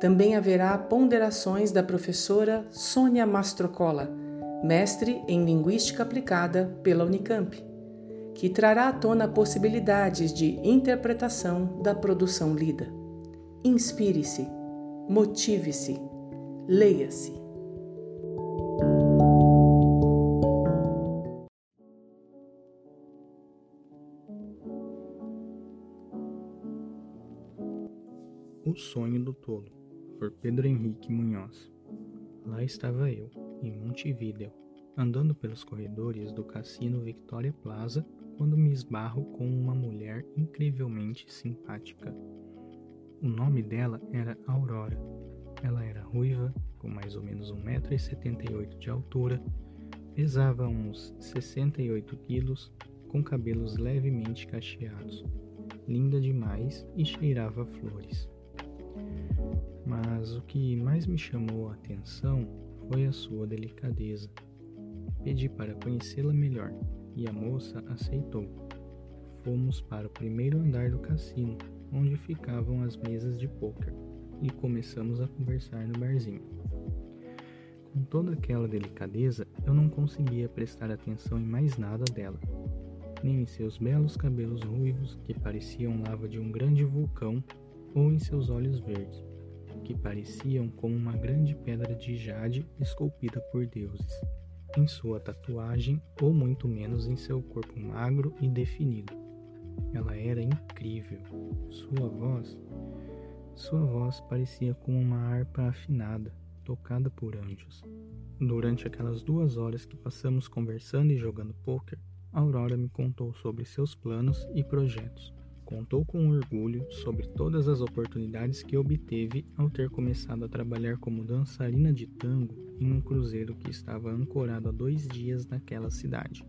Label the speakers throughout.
Speaker 1: também haverá ponderações da professora Sônia Mastrocola, mestre em Linguística Aplicada pela Unicamp, que trará à tona possibilidades de interpretação da produção lida. Inspire-se, motive-se, leia-se.
Speaker 2: O Sonho do Tolo, por Pedro Henrique Munhoz. Lá estava eu, em Montevideo, andando pelos corredores do cassino Victoria Plaza, quando me esbarro com uma mulher incrivelmente simpática. O nome dela era Aurora. Ela era ruiva, com mais ou menos 1,78m de altura, pesava uns 68 quilos, com cabelos levemente cacheados, linda demais e cheirava flores. Mas o que mais me chamou a atenção foi a sua delicadeza. Pedi para conhecê-la melhor e a moça aceitou. Fomos para o primeiro andar do cassino, onde ficavam as mesas de pôquer, e começamos a conversar no barzinho. Com toda aquela delicadeza, eu não conseguia prestar atenção em mais nada dela, nem em seus belos cabelos ruivos que pareciam lava de um grande vulcão ou em seus olhos verdes, que pareciam como uma grande pedra de jade esculpida por deuses, em sua tatuagem ou muito menos em seu corpo magro e definido. Ela era incrível. Sua voz, sua voz parecia como uma harpa afinada, tocada por anjos. Durante aquelas duas horas que passamos conversando e jogando pôquer, Aurora me contou sobre seus planos e projetos. Contou com orgulho sobre todas as oportunidades que obteve ao ter começado a trabalhar como dançarina de tango em um cruzeiro que estava ancorado há dois dias naquela cidade.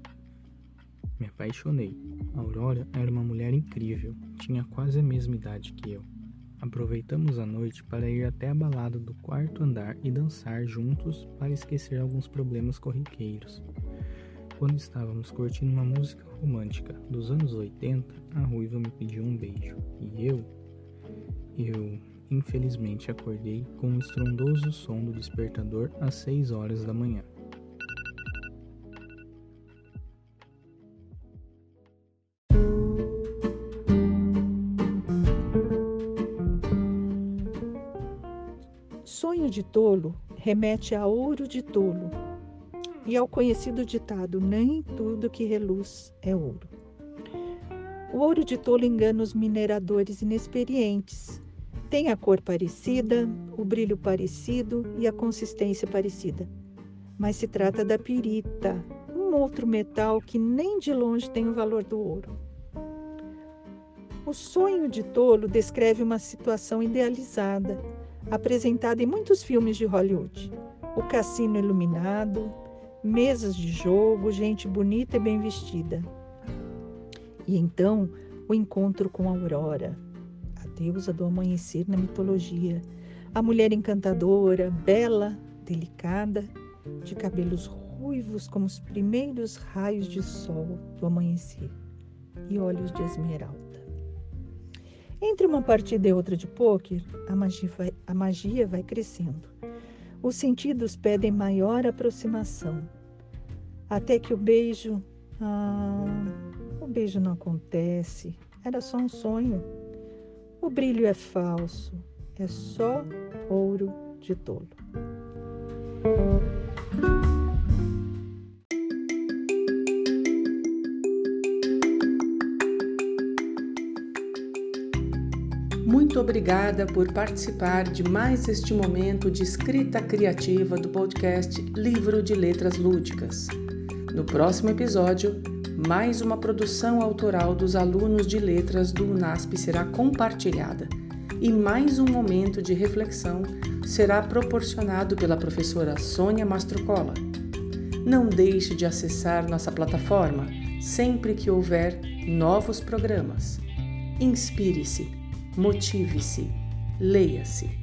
Speaker 2: Me apaixonei. Aurora era uma mulher incrível, tinha quase a mesma idade que eu. Aproveitamos a noite para ir até a balada do quarto andar e dançar juntos para esquecer alguns problemas corriqueiros. Quando estávamos curtindo uma música romântica dos anos 80, a ruiva me pediu um beijo. E eu, eu, infelizmente, acordei com o um estrondoso som do despertador às 6 horas da manhã.
Speaker 3: Sonho de tolo remete a ouro de tolo e ao conhecido ditado: nem tudo que reluz é ouro. O ouro de tolo engana os mineradores inexperientes. Tem a cor parecida, o brilho parecido e a consistência parecida. Mas se trata da pirita, um outro metal que nem de longe tem o valor do ouro. O sonho de tolo descreve uma situação idealizada, apresentada em muitos filmes de Hollywood. O cassino iluminado, mesas de jogo, gente bonita e bem vestida. E então o encontro com Aurora, a deusa do amanhecer na mitologia, a mulher encantadora, bela, delicada, de cabelos ruivos como os primeiros raios de sol do amanhecer e olhos de esmeralda. Entre uma partida e outra de pôquer, a magia vai, a magia vai crescendo os sentidos pedem maior aproximação. Até que o beijo. Ah, o beijo não acontece. Era só um sonho. O brilho é falso. É só ouro de tolo.
Speaker 1: Muito obrigada por participar de mais este momento de escrita criativa do podcast Livro de Letras Lúdicas. No próximo episódio, mais uma produção autoral dos alunos de letras do UNASP será compartilhada. e mais um momento de reflexão será proporcionado pela professora Sônia Mastrocola. Não deixe de acessar nossa plataforma sempre que houver novos programas. Inspire-se, motive-se, leia-se.